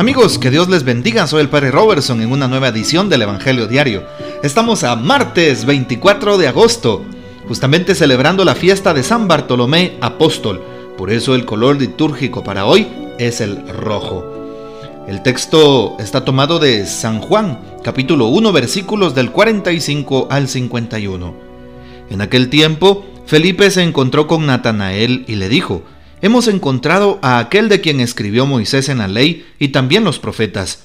Amigos, que Dios les bendiga. Soy el Padre Robertson en una nueva edición del Evangelio Diario. Estamos a martes 24 de agosto, justamente celebrando la fiesta de San Bartolomé Apóstol. Por eso el color litúrgico para hoy es el rojo. El texto está tomado de San Juan, capítulo 1, versículos del 45 al 51. En aquel tiempo, Felipe se encontró con Natanael y le dijo, hemos encontrado a aquel de quien escribió Moisés en la ley y también los profetas.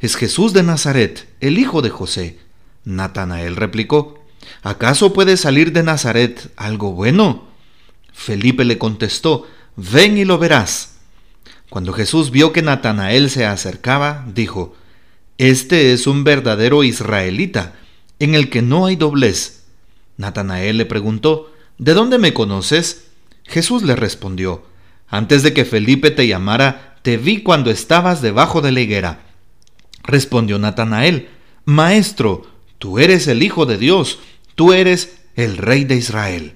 Es Jesús de Nazaret, el hijo de José. Natanael replicó, ¿acaso puede salir de Nazaret algo bueno? Felipe le contestó, ven y lo verás. Cuando Jesús vio que Natanael se acercaba, dijo, Este es un verdadero israelita, en el que no hay doblez. Natanael le preguntó, ¿De dónde me conoces? Jesús le respondió, Antes de que Felipe te llamara, te vi cuando estabas debajo de la higuera. Respondió Natanael, Maestro, tú eres el Hijo de Dios, tú eres el Rey de Israel.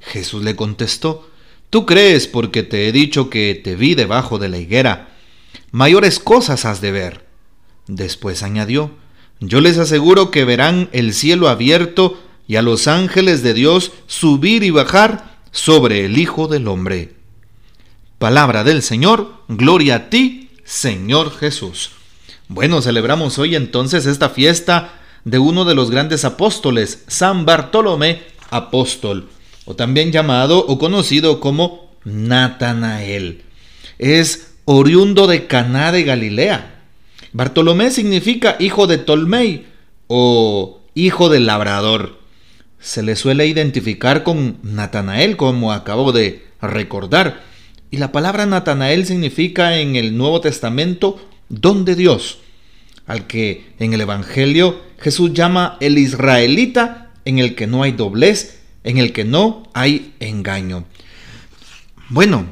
Jesús le contestó, Tú crees porque te he dicho que te vi debajo de la higuera. Mayores cosas has de ver. Después añadió, Yo les aseguro que verán el cielo abierto y a los ángeles de Dios subir y bajar sobre el Hijo del Hombre. Palabra del Señor, gloria a ti, Señor Jesús. Bueno, celebramos hoy entonces esta fiesta de uno de los grandes apóstoles, San Bartolomé Apóstol, o también llamado o conocido como Natanael. Es oriundo de Caná de Galilea. Bartolomé significa hijo de Tolmei o hijo del labrador se le suele identificar con Natanael, como acabo de recordar. Y la palabra Natanael significa en el Nuevo Testamento don de Dios, al que en el Evangelio Jesús llama el israelita en el que no hay doblez, en el que no hay engaño. Bueno,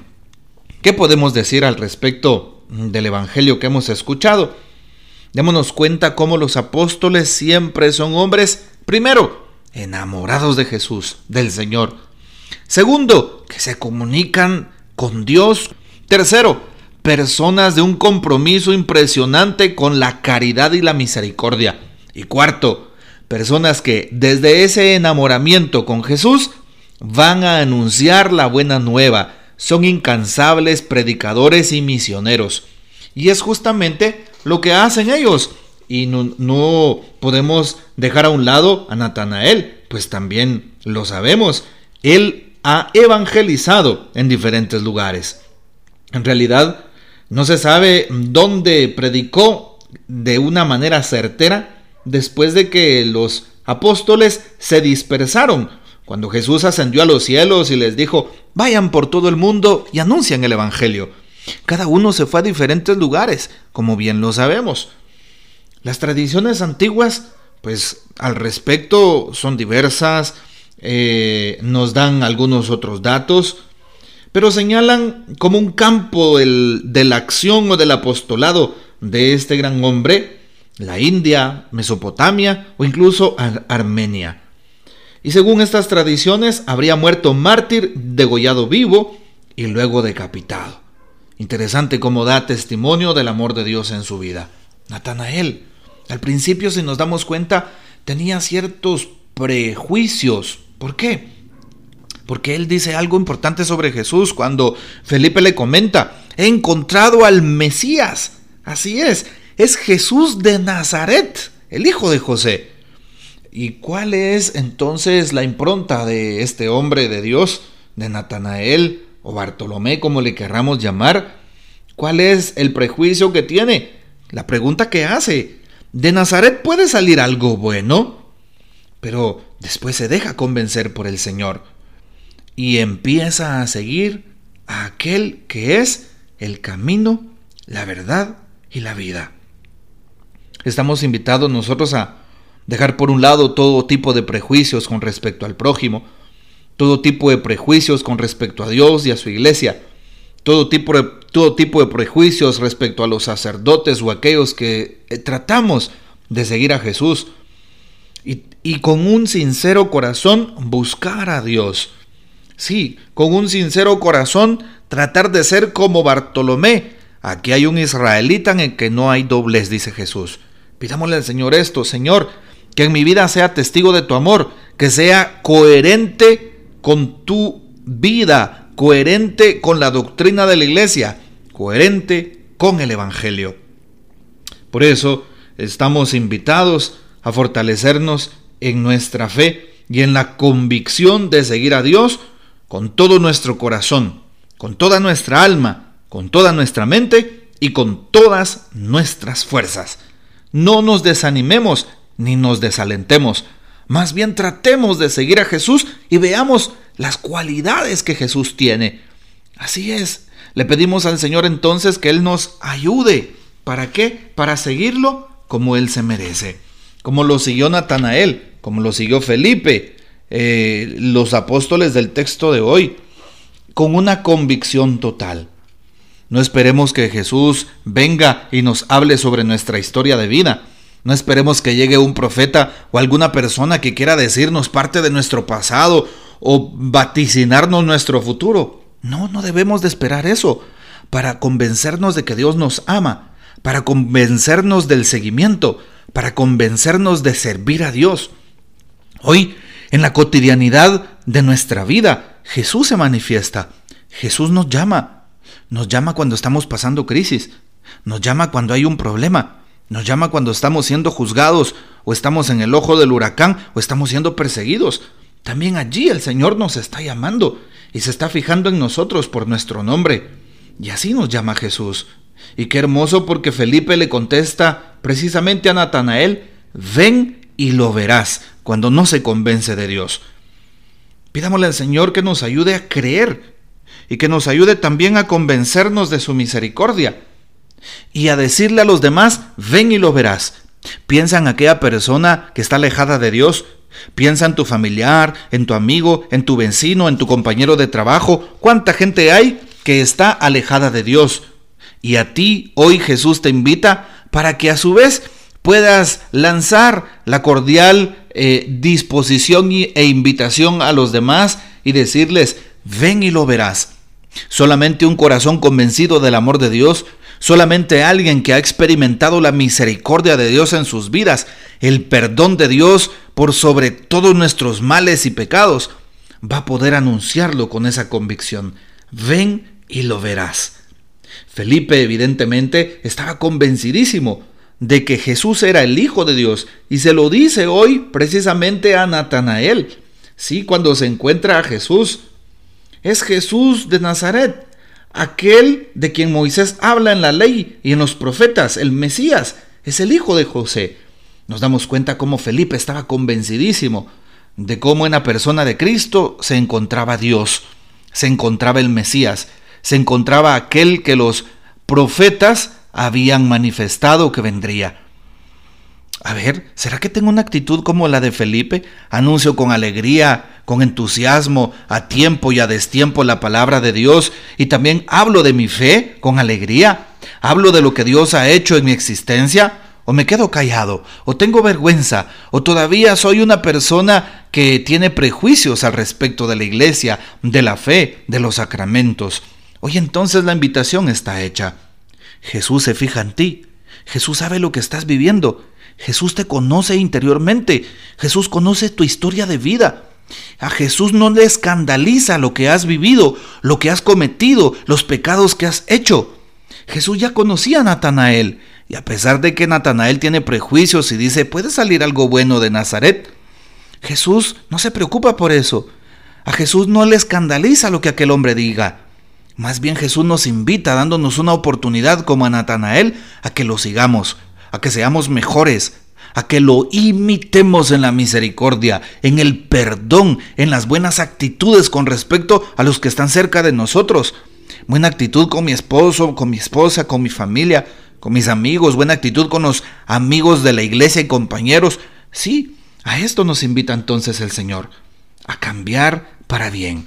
¿qué podemos decir al respecto del Evangelio que hemos escuchado? Démonos cuenta cómo los apóstoles siempre son hombres, primero, enamorados de Jesús, del Señor. Segundo, que se comunican con Dios. Tercero, personas de un compromiso impresionante con la caridad y la misericordia. Y cuarto, personas que desde ese enamoramiento con Jesús van a anunciar la buena nueva. Son incansables predicadores y misioneros. Y es justamente lo que hacen ellos y no, podemos dejar a un lado a Natanael, pues también lo sabemos. Él ha evangelizado en diferentes lugares. En realidad, no se sabe dónde predicó de una manera certera después de que los apóstoles se dispersaron. Cuando Jesús ascendió a los cielos y les dijo, vayan por todo el mundo y anuncien el Evangelio. Cada uno se fue a diferentes lugares, como bien lo sabemos. Las tradiciones antiguas, pues al respecto son diversas, eh, nos dan algunos otros datos, pero señalan como un campo de la acción o del apostolado de este gran hombre, la India, Mesopotamia o incluso Armenia. Y según estas tradiciones, habría muerto mártir, degollado vivo y luego decapitado. Interesante cómo da testimonio del amor de Dios en su vida. Natanael, al principio, si nos damos cuenta, tenía ciertos prejuicios. ¿Por qué? Porque él dice algo importante sobre Jesús cuando Felipe le comenta, he encontrado al Mesías. Así es, es Jesús de Nazaret, el hijo de José. ¿Y cuál es entonces la impronta de este hombre de Dios, de Natanael o Bartolomé, como le querramos llamar? ¿Cuál es el prejuicio que tiene? La pregunta que hace, ¿De Nazaret puede salir algo bueno? Pero después se deja convencer por el Señor y empieza a seguir a aquel que es el camino, la verdad y la vida. Estamos invitados nosotros a dejar por un lado todo tipo de prejuicios con respecto al prójimo, todo tipo de prejuicios con respecto a Dios y a su iglesia, todo tipo de, todo tipo de prejuicios respecto a los sacerdotes o aquellos que tratamos de seguir a Jesús y, con un sincero corazón buscar a Dios. Sí, con un sincero corazón tratar de ser como Bartolomé, aquí hay un israelita en el que no hay doblez, dice Jesús. Pidámosle al Señor esto, Señor, que en mi vida sea testigo de tu amor, que sea coherente con tu vida, coherente con la doctrina de la iglesia, coherente con el Evangelio. Por eso estamos invitados a fortalecernos en nuestra fe y en la convicción de seguir a Dios con todo nuestro corazón, con toda nuestra alma, con toda nuestra mente y con todas nuestras fuerzas. No nos desanimemos ni nos desalentemos. Más bien tratemos de seguir a Jesús y veamos las cualidades que Jesús tiene. Así es. Le pedimos al Señor entonces que Él nos ayude. ¿Para qué? Para seguirlo como Él se merece. Como lo siguió Natanael, como lo siguió Felipe, eh, los apóstoles del texto de hoy, con una convicción total. No esperemos que Jesús venga y nos hable sobre nuestra historia de vida. No esperemos que llegue un profeta o alguna persona que quiera decirnos parte de nuestro pasado o vaticinarnos nuestro futuro. No, no debemos de esperar eso para convencernos de que Dios nos ama, para convencernos del seguimiento, para convencernos de servir a Dios. Hoy en la cotidianidad de nuestra vida, Jesús se manifiesta. Jesús nos llama. Nos llama cuando estamos pasando crisis. Nos llama cuando hay un problema. Nos llama cuando estamos siendo juzgados o estamos en el ojo del huracán o estamos siendo perseguidos. También allí el Señor nos está llamando y se está fijando en nosotros por nuestro nombre. Y así nos llama Jesús. Y qué hermoso porque Felipe le contesta precisamente a Natanael, ven y lo verás cuando no se convence de Dios. Pidámosle al Señor que nos ayude a creer y que nos ayude también a convencernos de su misericordia y a decirle a los demás, ven y lo verás. Piensa en aquella persona que está alejada de Dios. Piensa en tu familiar, en tu amigo, en tu vecino, en tu compañero de trabajo. ¿Cuánta gente hay que está alejada de Dios? Y a ti hoy Jesús te invita para que a su vez puedas lanzar la cordial eh, disposición e invitación a los demás y decirles, ven y lo verás. Solamente un corazón convencido del amor de Dios, solamente alguien que ha experimentado la misericordia de Dios en sus vidas, el perdón de Dios por sobre todos nuestros males y pecados, va a poder anunciarlo con esa convicción. Ven y lo verás. Felipe evidentemente estaba convencidísimo de que Jesús era el Hijo de Dios y se lo dice hoy precisamente a Natanael. Sí, cuando se encuentra a Jesús, es Jesús de Nazaret, aquel de quien Moisés habla en la ley y en los profetas, el Mesías, es el hijo de José. Nos damos cuenta cómo Felipe estaba convencidísimo de cómo en la persona de Cristo se encontraba Dios, se encontraba el Mesías, se encontraba aquel que los profetas habían manifestado que vendría. A ver, ¿será que tengo una actitud como la de Felipe? Anuncio con alegría, con entusiasmo, a tiempo y a destiempo la palabra de Dios y también hablo de mi fe con alegría. Hablo de lo que Dios ha hecho en mi existencia o me quedo callado, o tengo vergüenza, o todavía soy una persona que tiene prejuicios al respecto de la iglesia, de la fe, de los sacramentos. Hoy entonces la invitación está hecha. Jesús se fija en ti. Jesús sabe lo que estás viviendo. Jesús te conoce interiormente. Jesús conoce tu historia de vida. A Jesús no le escandaliza lo que has vivido, lo que has cometido, los pecados que has hecho. Jesús ya conocía a Natanael, y a pesar de que Natanael tiene prejuicios y dice, puede salir algo bueno de Nazaret, Jesús no se preocupa por eso. A Jesús no le escandaliza lo que aquel hombre diga. Más bien Jesús nos invita dándonos una oportunidad como a Natanael a que lo sigamos, a que seamos mejores, a que lo imitemos en la misericordia, en el perdón, en las buenas actitudes con respecto a los que están cerca de nosotros. Buena actitud con mi esposo, con mi esposa, con mi familia, con mis amigos, buena actitud con los amigos de la iglesia y compañeros. Sí, a esto nos invita entonces el Señor, a cambiar para bien.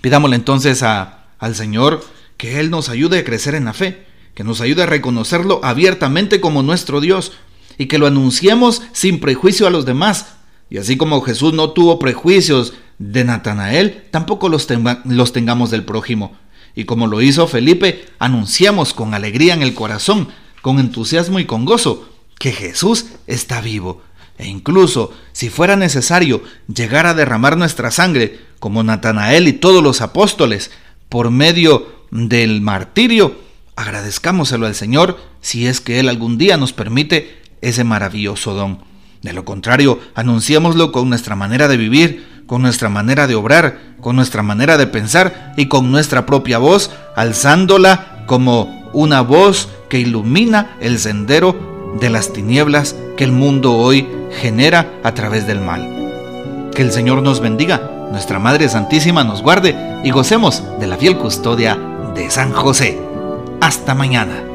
Pidámosle entonces a al Señor que Él nos ayude a crecer en la fe, que nos ayude a reconocerlo abiertamente como nuestro Dios y que lo anunciemos sin prejuicio a los demás. Y así como Jesús no tuvo prejuicios de Natanael, tampoco los, los tengamos del prójimo. Y como lo hizo Felipe, anunciamos con alegría en el corazón, con entusiasmo y con gozo, que Jesús está vivo. E incluso, si fuera necesario llegar a derramar nuestra sangre, como Natanael y todos los apóstoles, por medio del martirio, agradezcámoselo al Señor si es que Él algún día nos permite ese maravilloso don. De lo contrario, anunciémoslo con nuestra manera de vivir, con nuestra manera de obrar, con nuestra manera de pensar y con nuestra propia voz, alzándola como una voz que ilumina el sendero de las tinieblas que el mundo hoy genera a través del mal. Que el Señor nos bendiga, nuestra Madre Santísima nos guarde y gocemos de la fiel custodia de San José. Hasta mañana.